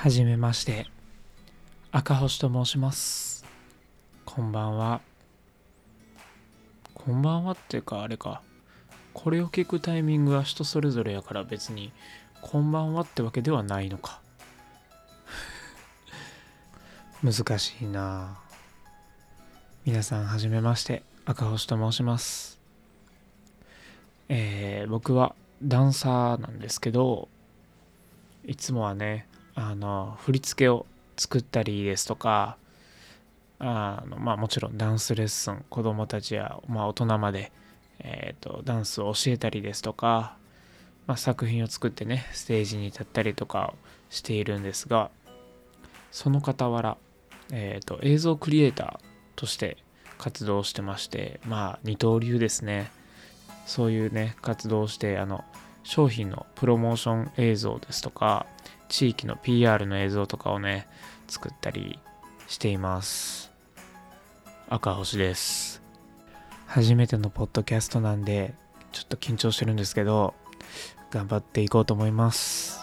はじめまして赤星と申します。こんばんは。こんばんはっていうかあれか。これを聞くタイミングは人それぞれやから別にこんばんはってわけではないのか。難しいな。皆さんはじめまして。赤星と申します。えー、僕はダンサーなんですけどいつもはねあの振り付けを作ったりですとかあのまあもちろんダンスレッスン子供たちや、まあ、大人まで、えーと、ダンスを教えたりですとか、まあ、作品を作ってねステージに立ったりとかしているんですがその傍ら、えーと、映像クリエイターとして活動してましてまあ二刀流ですね。そういうね活動をしてあの商品のプロモーション映像ですとか地域の PR の映像とかをね作ったりしています赤星です初めてのポッドキャストなんでちょっと緊張してるんですけど頑張っていこうと思います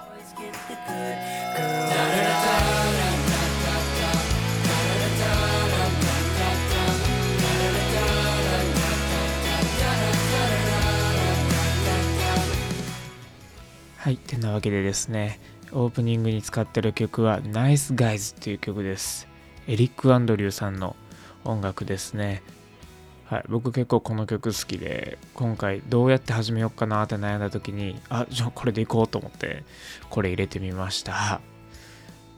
はい。てなわけでですね、オープニングに使ってる曲は Nice Guys っていう曲です。エリック・アンドリューさんの音楽ですね。はい、僕結構この曲好きで今回どうやって始めようかなって悩んだ時にあじゃあこれでいこうと思ってこれ入れてみました、は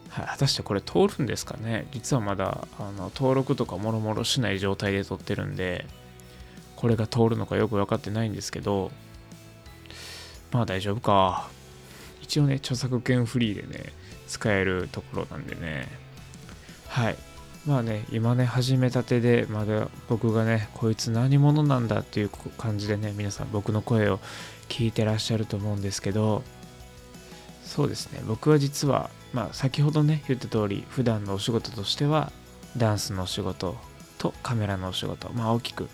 い、果たしてこれ通るんですかね？実はまだあの登録とかもろもろしない状態で撮ってるんでこれが通るのかよく分かってないんですけどまあ大丈夫か一応ね、著作権フリーでね、使えるところなんでね。はい。まあね、今ね、始めたてで、まだ僕がね、こいつ何者なんだっていう感じでね、皆さん僕の声を聞いてらっしゃると思うんですけど、そうですね、僕は実は、まあ先ほどね、言った通り、普段のお仕事としては、ダンスのお仕事とカメラのお仕事、まあ大きく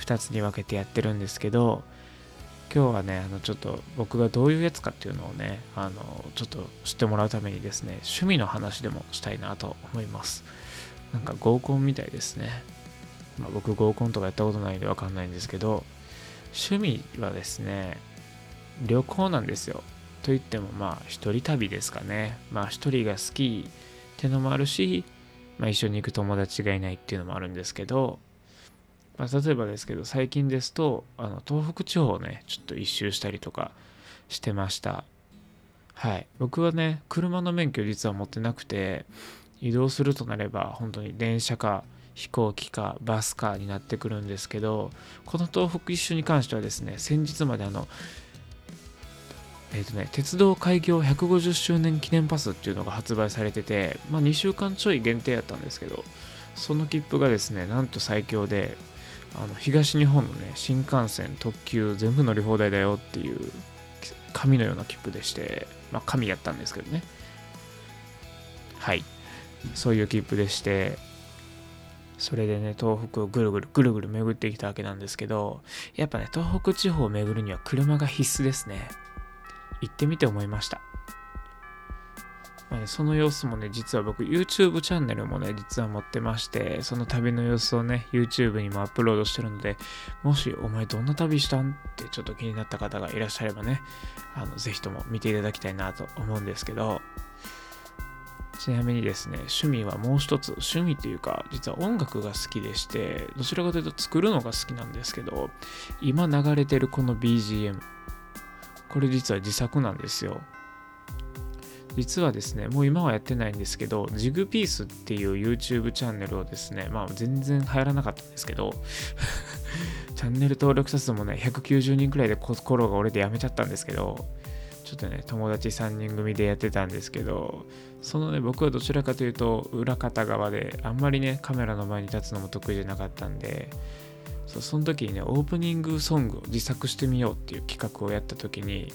2つに分けてやってるんですけど、今日はね、あのちょっと僕がどういうやつかっていうのをね、あのちょっと知ってもらうためにですね、趣味の話でもしたいなと思います。なんか合コンみたいですね。まあ、僕合コンとかやったことないんでわかんないんですけど、趣味はですね、旅行なんですよ。と言ってもまあ一人旅ですかね。まあ一人が好きってのもあるし、まあ一緒に行く友達がいないっていうのもあるんですけど、まあ、例えばですけど最近ですとあの東北地方をねちょっと一周したりとかしてました。はい。僕はね車の免許実は持ってなくて移動するとなれば本当に電車か飛行機かバスかになってくるんですけどこの東北一周に関してはですね先日まであのえっ、ー、とね、鉄道開業150周年記念パスっていうのが発売されてて、まあ、2週間ちょい限定やったんですけど、その切符がですね、なんと最強で、あの東日本のね新幹線特急全部乗り放題だよっていう紙のような切符でしてまあ紙やったんですけどね。はい。そういう切符でしてそれでね東北をぐるぐるぐるぐる巡ってきたわけなんですけどやっぱね東北地方を巡るには車が必須ですね。行ってみて思いました。まあね、その様子もね、実は僕 YouTube チャンネルもね、実は持ってまして、その旅の様子をね、YouTube にもアップロードしてるので、もしお前どんな旅したん？ってちょっと気になった方がいらっしゃればね、あの、ぜひとも見ていただきたいなと思うんですけど、ちなみにですね、趣味はもう一つ、趣味というか、実は音楽が好きでして、どちらかというと作るのが好きなんですけど、今流れてるこの BGM、これ実は自作なんですよ。実はですね、もう今はやってないんですけど、ジグピースっていう YouTube チャンネルをですね、まあ全然流行らなかったんですけど、チャンネル登録者数もね、190人くらいで心が折れてやめちゃったんですけど、ちょっとね、友達3人組でやってたんですけど、そのね、僕はどちらかというと、裏方側で、あんまりね、カメラの前に立つのも得意じゃなかったんで、そその時にね、オープニングソングを自作してみようっていう企画をやった時に、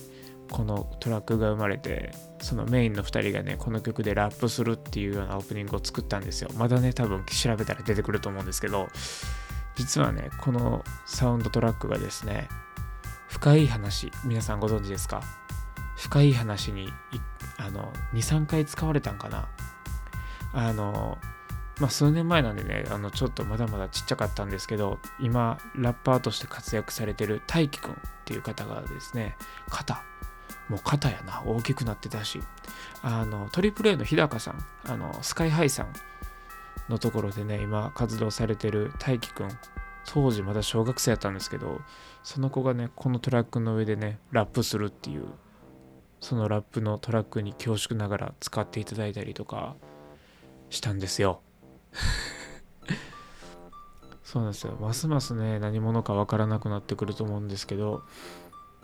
このトラックが生まれてそのメインの2人がねこの曲でラップするっていうようなオープニングを作ったんですよ。まだね多分調べたら出てくると思うんですけど実はねこのサウンドトラックがですね深い話皆さんご存知ですか？深い話にあの23回使われたんかな？あのまあ数年前なんでねあのちょっとまだまだちっちゃかったんですけど今ラッパーとして活躍されてる大輝くんっていう方がですね肩もう肩やな大きくなってたしあのトリプル A の日高さんあのスカイハイさんのところでね今活動されてる大輝くん当時まだ小学生やったんですけどその子がねこのトラックの上でねラップするっていうそのラップのトラックに恐縮ながら使っていただいたりとかしたんですよ。そうなんですよ。ますますね何者かわからなくなってくると思うんですけど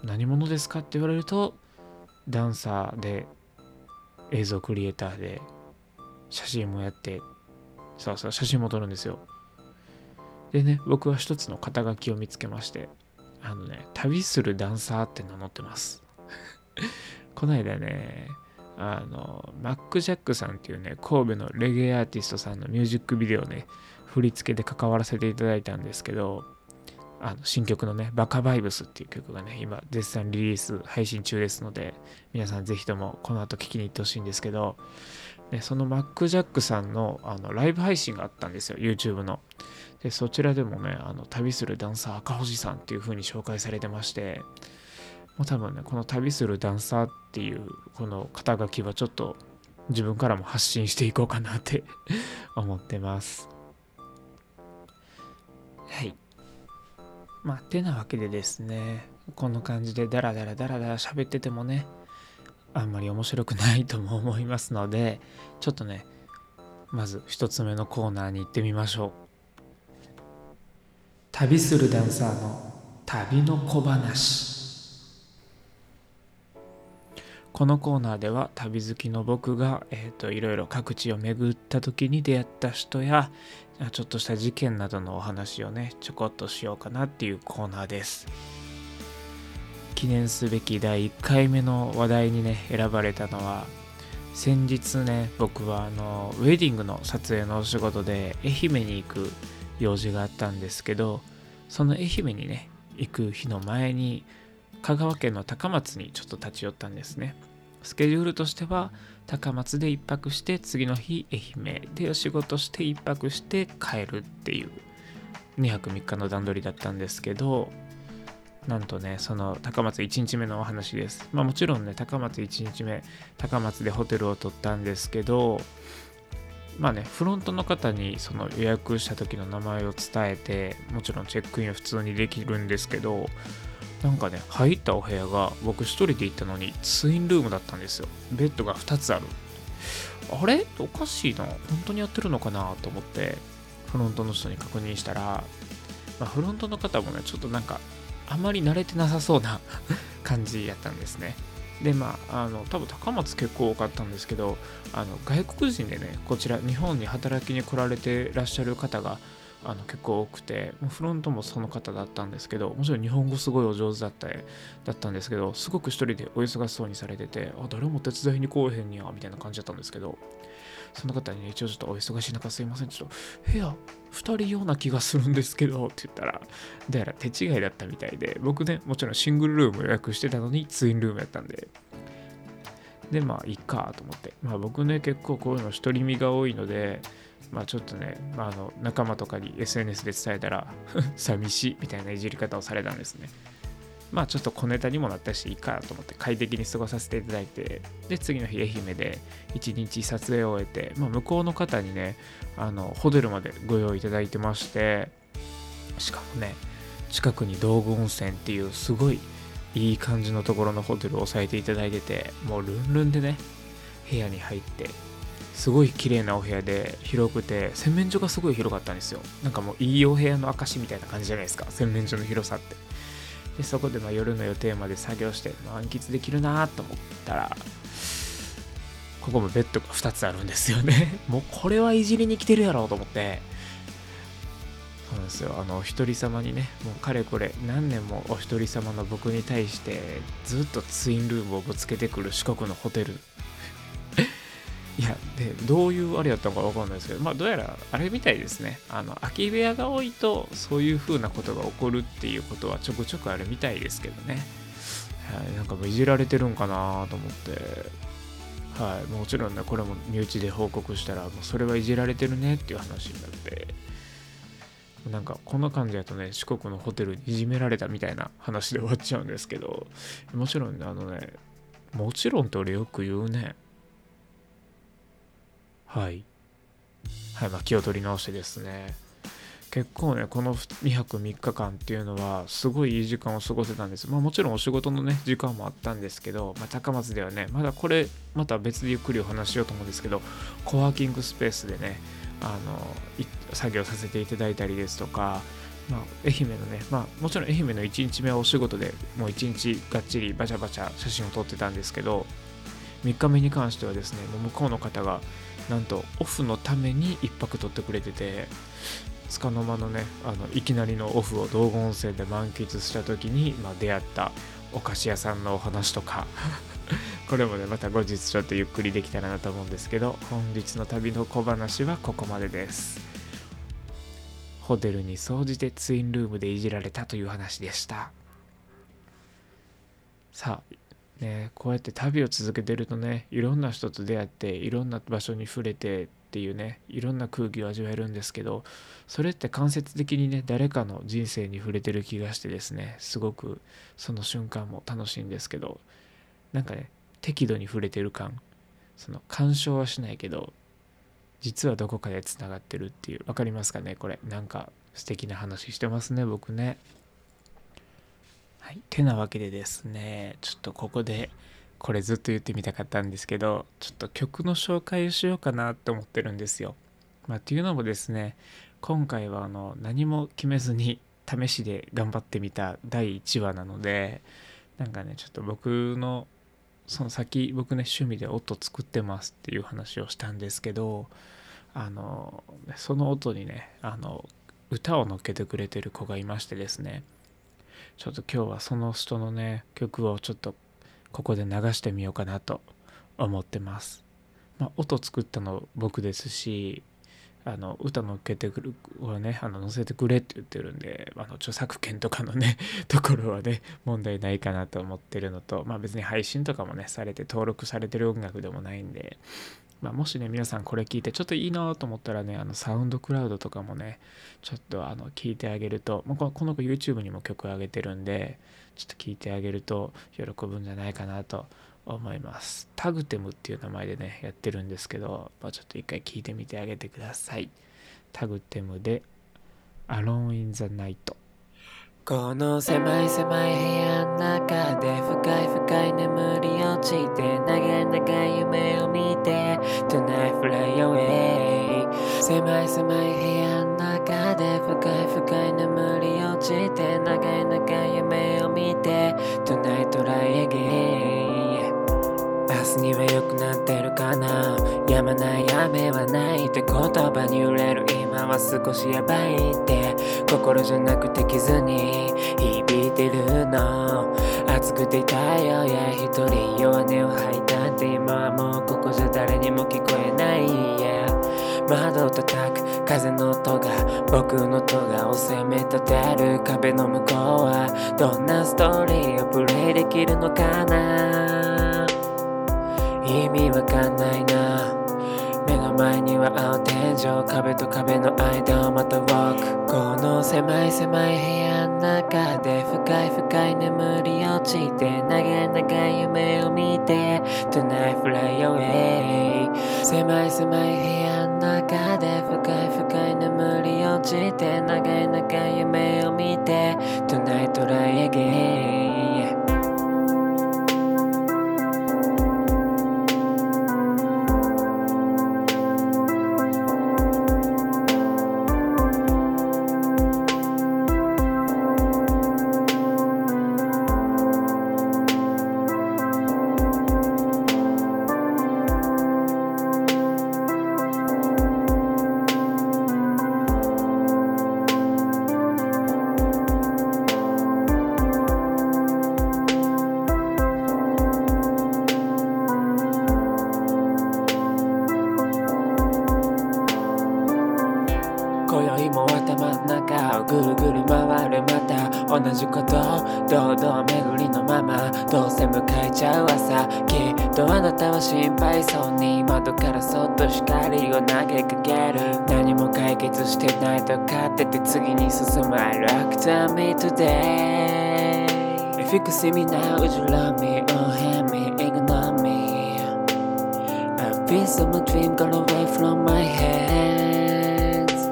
何者ですかって言われるとダンサーで映像クリエイターで写真もやってそうそう写真も撮るんですよ。でね僕は一つの肩書きを見つけましてあのね旅するダンサーって名乗ってます。この間ねあのマック・ジャックさんっていうね神戸のレゲエアーティストさんのミュージックビデオね振り付けで関わらせていただいたんですけどあの新曲のね、バカバイブスっていう曲がね、今絶賛リリース配信中ですので、皆さんぜひともこの後聴きに行ってほしいんですけど、ね、そのマック・ジャックさんのあのライブ配信があったんですよ、YouTube の。で、そちらでもね、あの旅するダンサー赤星さんっていう風に紹介されてまして、もう多分ね、この旅するダンサーっていうこの肩書きはちょっと自分からも発信していこうかなって 思ってます。はい。まあ、てなわけでですね、こんな感じでダラダラダラダラ喋っててもね、あんまり面白くないとも思いますので、ちょっとね、まず一つ目のコーナーに行ってみましょう。旅するダンサーの旅の小話。このコーナーでは旅好きの僕が、えーと、いろいろ各地を巡った時に出会った人やちょっとした事件などのお話をねちょこっとしようかなっていうコーナーです。記念すべき第1回目の話題にね選ばれたのは先日ね僕はあのウェディングの撮影のお仕事で愛媛に行く用事があったんですけどその愛媛にね行く日の前に香川県の高松にちょっと立ち寄ったんですね。スケジュールとしては高松で1泊して次の日愛媛で仕事して1泊して帰るっていう2泊3日の段取りだったんですけどなんとねその高松1日目のお話です。まあもちろんね高松1日目高松でホテルを取ったんですけどまあねフロントの方にその予約した時の名前を伝えてもちろんチェックインは普通にできるんですけどなんかね入ったお部屋が僕一人で行ったのにツインルームだったんですよ。ベッドが2つある。あれ？おかしいな。本当にやってるのかなと思ってフロントの人に確認したら、まあ、フロントの方もねちょっとなんかあまり慣れてなさそうな 感じやったんですね。でまああの多分高松結構多かったんですけどあの外国人でねこちら日本に働きに来られてらっしゃる方があの結構多くてフロントもその方だったんですけどもちろん日本語すごいお上手だっただったんですけどすごく一人でお忙しそうにされててあ誰も手伝いに来えへんやみたいな感じだったんですけどその方にね一応ちょっとお忙しい中すいませんちょっと部屋2人用な気がするんですけどって言ったらどうやら手違いだったみたいで僕ねもちろんシングルルーム予約してたのにツインルームやったんで。でまあいいかと思って。まあ僕ね結構こういうの独り身が多いのでまあちょっとね、まあ、あの仲間とかに SNS で伝えたら 寂しいみたいないじり方をされたんですね。まあちょっと小ネタにもなったしいいかと思って快適に過ごさせていただいてで次の日愛媛で一日撮影を終えて、まあ、向こうの方にねあのホテルまでご用意いただいてましてしかもね近くに道具温泉っていうすごいいい感じのところのホテルを押さえていただいててもうルンルンでね部屋に入ってすごい綺麗なお部屋で広くて洗面所がすごい広かったんですよ。なんかもういいお部屋の証みたいな感じじゃないですか洗面所の広さって。でそこでま夜の予定まで作業して満喫できるなと思ったらここもベッドが2つあるんですよね。もうこれはいじりに来てるやろうと思って。そうなんですよ。あのお一人様にねもうかれこれ何年もお一人様の僕に対してずっとツインルームをぶつけてくる四国のホテルいやでどういうあれやったのか分かんないですけどまあどうやらあれみたいですね。あの空き部屋が多いとそういう風なことが起こるっていうことはちょくちょくあるみたいですけどね、はい、なんかもういじられてるんかなと思って。はい、もちろんねこれも身内で報告したらもうそれはいじられてるねっていう話になって。なんかこんな感じだとね四国のホテルにいじめられたみたいな話で終わっちゃうんですけど。もちろんねあのねもちろんって俺よく言うね。はい。はいまあ気を取り直してですね。結構ねこの2泊3日間っていうのはすごいいい時間を過ごせたんです。まあもちろんお仕事のね時間もあったんですけど、まあ、高松ではねまだこれまた別でゆっくりお話しようと思うんですけどコワーキングスペースでねあの作業させていただいたりですとか、まあ、愛媛のね、まあ、もちろん愛媛の1日目はお仕事でもう1日がっちりバチャバチャ写真を撮ってたんですけど3日目に関してはですねもう向こうの方がなんとオフのために1泊取ってくれててつかの間のねあのいきなりのオフを道後温泉で満喫した時に、まあ、出会ったお菓子屋さんのお話とか これもねまた後日ちょっとゆっくりできたらなと思うんですけど本日の旅の小話はここまでです。ホテルに総じてツインルームでいじられたという話でした。さあねこうやって旅を続けてるとねいろんな人と出会っていろんな場所に触れてっていうねいろんな空気を味わえるんですけどそれって間接的にね誰かの人生に触れてる気がしてですねすごくその瞬間も楽しいんですけどなんかね適度に触れてる感その干渉はしないけど実はどこかでつながってるっていう分かりますかねこれ。なんか素敵な話してますね僕ね。はい。てなわけでですね、ちょっとここで、これずっと言ってみたかったんですけど、ちょっと曲の紹介をしようかなって思ってるんですよ。まあ、っていうのもですね、今回はあの何も決めずに試しで頑張ってみた第1話なので、なんかね、ちょっと僕の、その先、僕ね、趣味で音作ってますっていう話をしたんですけど、あの、その音にね、あの、歌を乗っけてくれてる子がいましてですね、ちょっと今日はその人のね曲をちょっとここで流してみようかなと思ってます。まあ、音作ったの僕ですしあの歌乗っけてくるはねあの載せてくれって言ってるんであの著作権とかのね ところはね問題ないかなと思ってるのとまあ別に配信とかもねされて登録されてる音楽でもないんでまあ、もしね、皆さんこれ聞いてちょっといいなと思ったらね、あのサウンドクラウドとかもね、ちょっとあの聞いてあげると、この子 YouTube にも曲上げてるんで、ちょっと聞いてあげると喜ぶんじゃないかなと思います。タグテムっていう名前でね、やってるんですけど、まあ、ちょっと一回聞いてみてあげてください。タグテムで Alone in the Night。この狭い狭い部屋の中で深い深い眠り落ちて長い長い夢を見て Tonight fly away 狭い狭い部屋の中で深い深い眠り落ちて長い長い夢を見て Tonight try again 明日には良くなってるかな？止まない雨はないって言葉に揺れる。今は少しやばいって。心じゃなくて傷に響いてるの。熱くて痛いよや一人弱音を吐いたって今はもうここじゃ誰にも聞こえない、yeah、窓を叩く風の音が僕の音がを責め立てる壁の向こうは。どんなストーリーをプレイできるのかな。意味わかんないな。前には青天井壁と壁の間をまた walk この狭い狭い部屋の中で深い深い眠り落ちて長い長い夢を見て Tonight fly away 狭い狭い部屋の中で深い深い眠り落ちて長い長い夢を見て Tonight try again あなたは心配そうに窓からそっと光を投げかける何も解決してないと勝って次に進む I like to me today If you could see me now would you love me or hate me ignore me A piece of my dream got away from my hands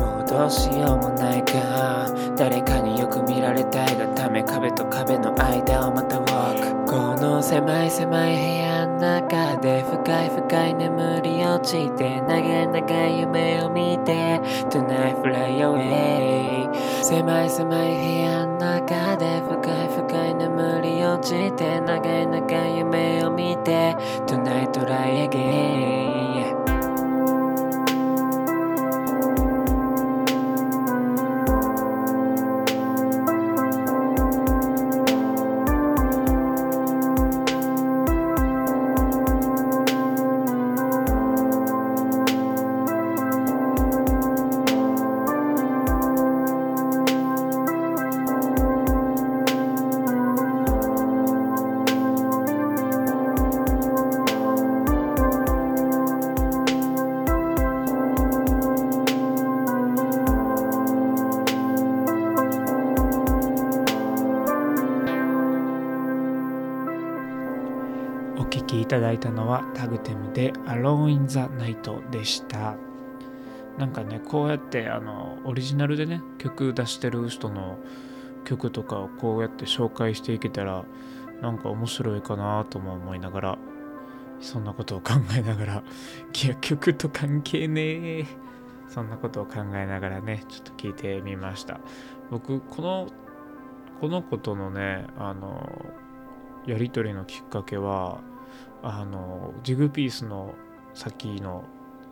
もうどうしようもないか誰かによく見られたいがため壁と壁の間をまた walk この狭い狭い部屋中で深い深い眠り落ちて長い長い夢を見て Tonight fly away 狭い狭い部屋の中で深い深い眠り落ちて長い長い夢を見て Tonight try again いたのはタグテムで Alone in the Night でした。なんかねこうやってあのオリジナルでね曲出してる人の曲とかをこうやって紹介していけたらなんか面白いかなとも思いながらそんなことを考えながらいや曲と関係ねえ。そんなことを考えながらねちょっと聞いてみました。僕このこの子とのねあのやり取りのきっかけはあのジグピースの先の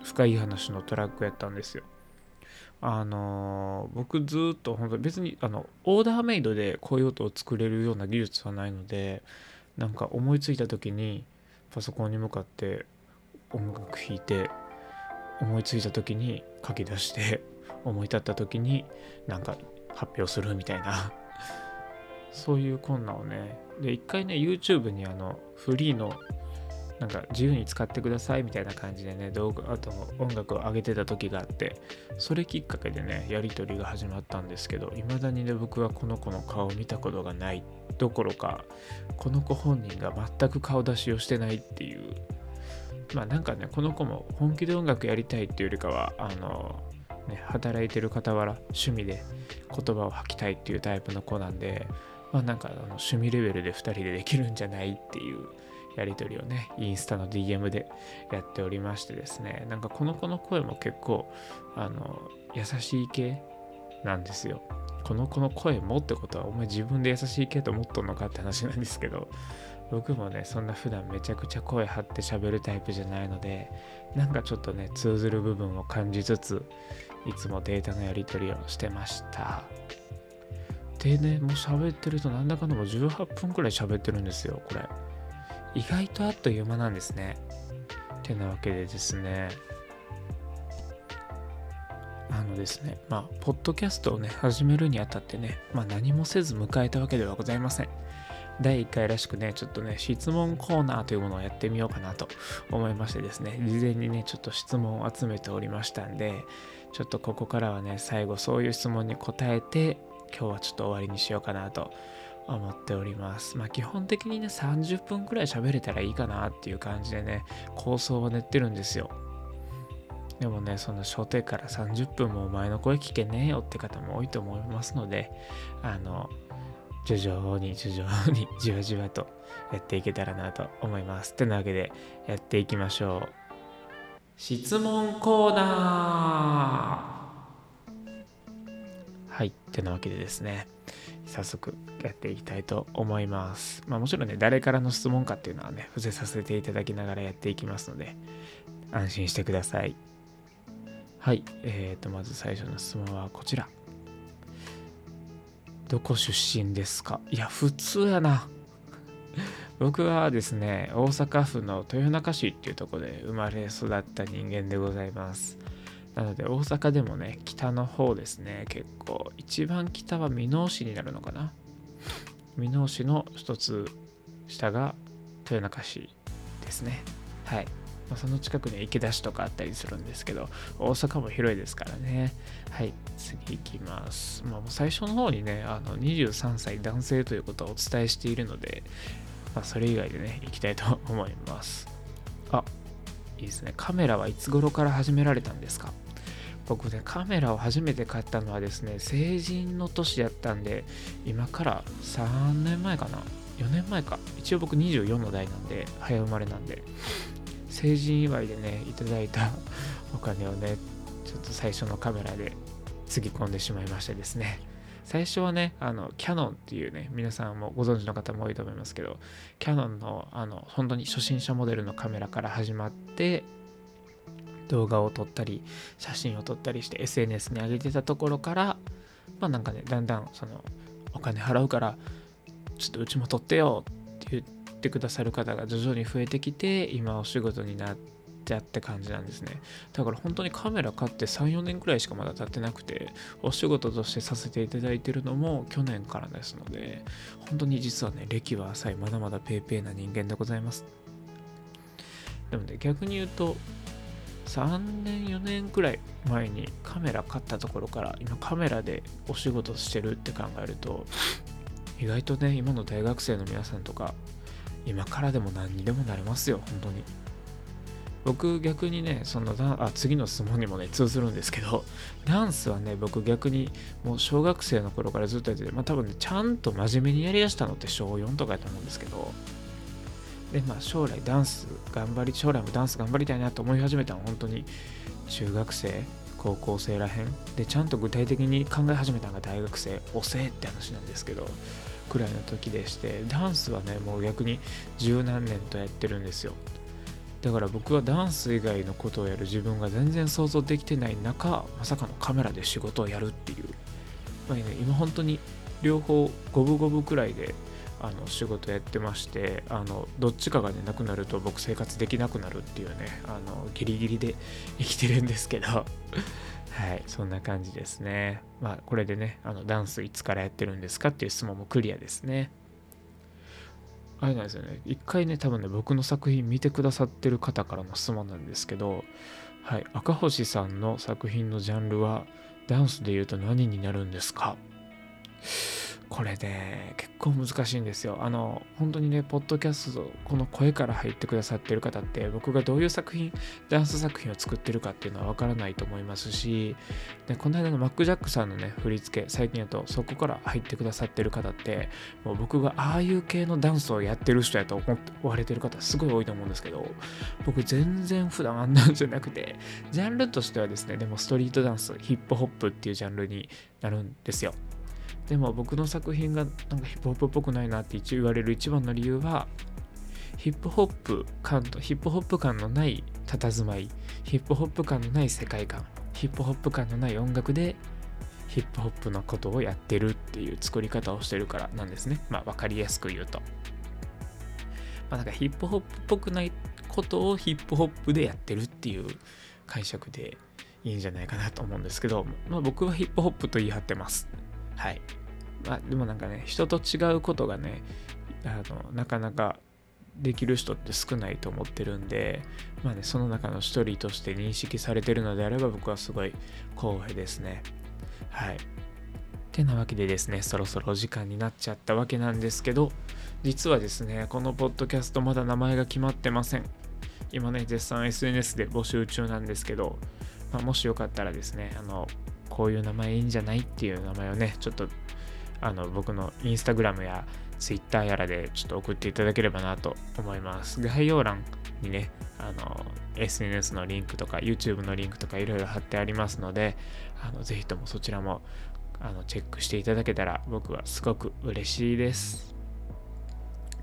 深い話のトラックやったんですよ。あの僕ずっと本当別にあのオーダーメイドでこういう音を作れるような技術はないのでなんか思いついた時にパソコンに向かって音楽弾いて思いついた時に書き出して 思い立った時になんか発表するみたいなそういう困難をねで一回ね YouTube にあのフリーのなんか自由に使ってくださいみたいな感じでね動画あと音楽を上げてた時があってそれきっかけでねやり取りが始まったんですけど未だにね僕はこの子の顔を見たことがないどころかこの子本人が全く顔出しをしてないっていう。まあなんかねこの子も本気で音楽やりたいっていうよりかはあのね働いてる傍ら趣味で言葉を吐きたいっていうタイプの子なんでまあなんかあの趣味レベルで2人でできるんじゃないっていうやり取りをねインスタの DM でやっておりましてですねなんかこの子の声も結構あの優しい系なんですよ。この子の声もってことはお前自分で優しい系と思っとんのかって話なんですけど僕もねそんな普段めちゃくちゃ声張って喋るタイプじゃないのでなんかちょっとね通ずる部分を感じつついつもデータのやり取りをしてました。でねもう喋ってるとなんだかんだもう18分くらい喋ってるんですよこれ。意外とあっという間なんですね。てなわけでですね。あのですねまあポッドキャストをね始めるにあたってねまあ何もせず迎えたわけではございません。第1回らしくね、ちょっとね、質問コーナーというものをやってみようかなと思いましてですね、事前にね、ちょっと質問を集めておりましたんで、ちょっとここからはね、最後そういう質問に答えて、今日はちょっと終わりにしようかなと思っております。まあ基本的にね、30分くらい喋れたらいいかなっていう感じでね、構想を練ってるんですよ。でもね、その初手から30分もお前の声聞けねえよって方も多いと思いますので、あの、徐々に徐々に じわじわとやっていけたらなと思います。ってなわけでやっていきましょう。質問コーナーはい。ってなわけでですね、早速やっていきたいと思います。まあもちろんね、誰からの質問かっていうのはね、伏せさせていただきながらやっていきますので、安心してください。はい。えーと、まず最初の質問はこちら。どこ出身ですか？いや、普通やな。僕はですね、大阪府の豊中市っていうところで生まれ育った人間でございます。なので大阪でもね北の方ですね結構一番北は箕面市になるのかな？箕面市の一つ下が豊中市ですねはいまあ、その近くに池田市とかあったりするんですけど、大阪も広いですからね。はい、次行きます。まあ、もう最初の方にね、あの23歳男性ということはお伝えしているので、まあ、それ以外でね、行きたいと思います。あ、いいですね。カメラはいつ頃から始められたんですか？僕ね、カメラを初めて買ったのはですね、成人の年やったんで、今から3年前かな ?4 年前か？一応僕24の代なんで、早生まれなんで。成人祝いでねいただいた お金をねちょっと最初のカメラでつぎ込んでしまいましてですね最初はねあのキャノンっていうね皆さんもご存知の方も多いと思いますけどキャノンのあの本当に初心者モデルのカメラから始まって動画を撮ったり写真を撮ったりして SNS に上げてたところからまあなんかねだんだんそのお金払うからちょっとうちも撮ってよって言ってくださる方が徐々に増えてきて今お仕事になってって感じなんですね。だから本当にカメラ買って34年くらいしかまだ経ってなくてお仕事としてさせていただいてるのも去年からですので本当に実はね歴は浅いまだまだ paypay な人間でございます。でもね逆に言うと3年4年くらい前にカメラ買ったところから今カメラでお仕事してるって考えると意外とね今の大学生の皆さんとか今からでも何にでもなれますよ本当に。僕逆にねそのあ次の質問にもね通ずるんですけどダンスはね僕逆にもう小学生の頃からずっとやっててまあ多分ねちゃんと真面目にやりだしたのって小4とかやと思うんですけどでまあ将来ダンス頑張り将来もダンス頑張りたいなと思い始めたのは本当に中学生高校生らへん。でちゃんと具体的に考え始めたのが大学生遅えって話なんですけどくらいの時でしてダンスはねもう逆に十何年とやってるんですよ。だから僕はダンス以外のことをやる自分が全然想像できてない中まさかのカメラで仕事をやるっていう、まあね、今本当に両方五分五分くらいであの仕事やってましてあのどっちかがねなくなると僕生活できなくなるっていうねあのギリギリで 生きてるんですけど はい、そんな感じですね。まあ、これでね、あのダンスいつからやってるんですかっていう質問もクリアですね。あれなんですよね。一回ね、多分ね、僕の作品見てくださってる方からの質問なんですけど、はい、赤星さんの作品のジャンルは、ダンスで言うと何になるんですか？これね、結構難しいんですよ。あの、本当にね、ポッドキャスト、この声から入ってくださってる方って、僕がどういう作品、ダンス作品を作ってるかっていうのはわからないと思いますし、でこの間のマック・ジャックさんのね、振り付け、最近だとそこから入ってくださってる方って、もう僕がああいう系のダンスをやってる人やと思われてる方すごい多いと思うんですけど、僕全然普段あんなんじゃなくて、ジャンルとしてはですね、でもストリートダンス、ヒップホップっていうジャンルになるんですよ。でも僕の作品がなんかヒップホップっぽくないなって一応言われる一番の理由はヒップホップ感とヒップホップ感のない佇まいヒップホップ感のない世界観ヒップホップ感のない音楽でヒップホップのことをやってるっていう作り方をしてるからなんですね。まあ分かりやすく言うと。まあなんかヒップホップっぽくないことをヒップホップでやってるっていう解釈でいいんじゃないかなと思うんですけど、まあ、僕はヒップホップと言い張ってます。はい。まあ、でもなんかね、人と違うことがね、あのなかなかできる人って少ないと思ってるんで、まあね、その中の一人として認識されてるのであれば僕はすごい光栄ですね。はい。てなわけでですね、そろそろお時間になっちゃったわけなんですけど、実はですね、このポッドキャストまだ名前が決まってません。今ね、絶賛 SNS で募集中なんですけど、まあ、もしよかったらですね、あの、こういう名前いいんじゃないっていう名前をね、ちょっとあの僕のインスタグラムやツイッターやらでちょっと送っていただければなと思います。概要欄にね、あの SNS のリンクとか YouTube のリンクとかいろいろ貼ってありますので、あのぜひともそちらもあのチェックしていただけたら僕はすごく嬉しいです。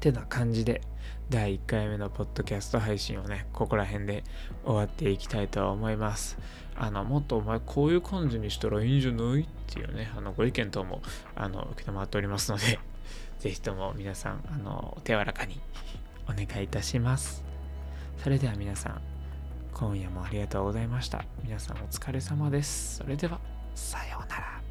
ってな感じで第1回目のポッドキャスト配信をね、ここら辺で終わっていきたいと思います。あの、もっとお前こういう感じにしたらいいんじゃない？っていうね、あの、ご意見等も、あの、受け止まっておりますので、ぜひとも皆さん、あの、手柔らかにお願いいたします。それでは皆さん、今夜もありがとうございました。皆さんお疲れ様です。それでは、さようなら。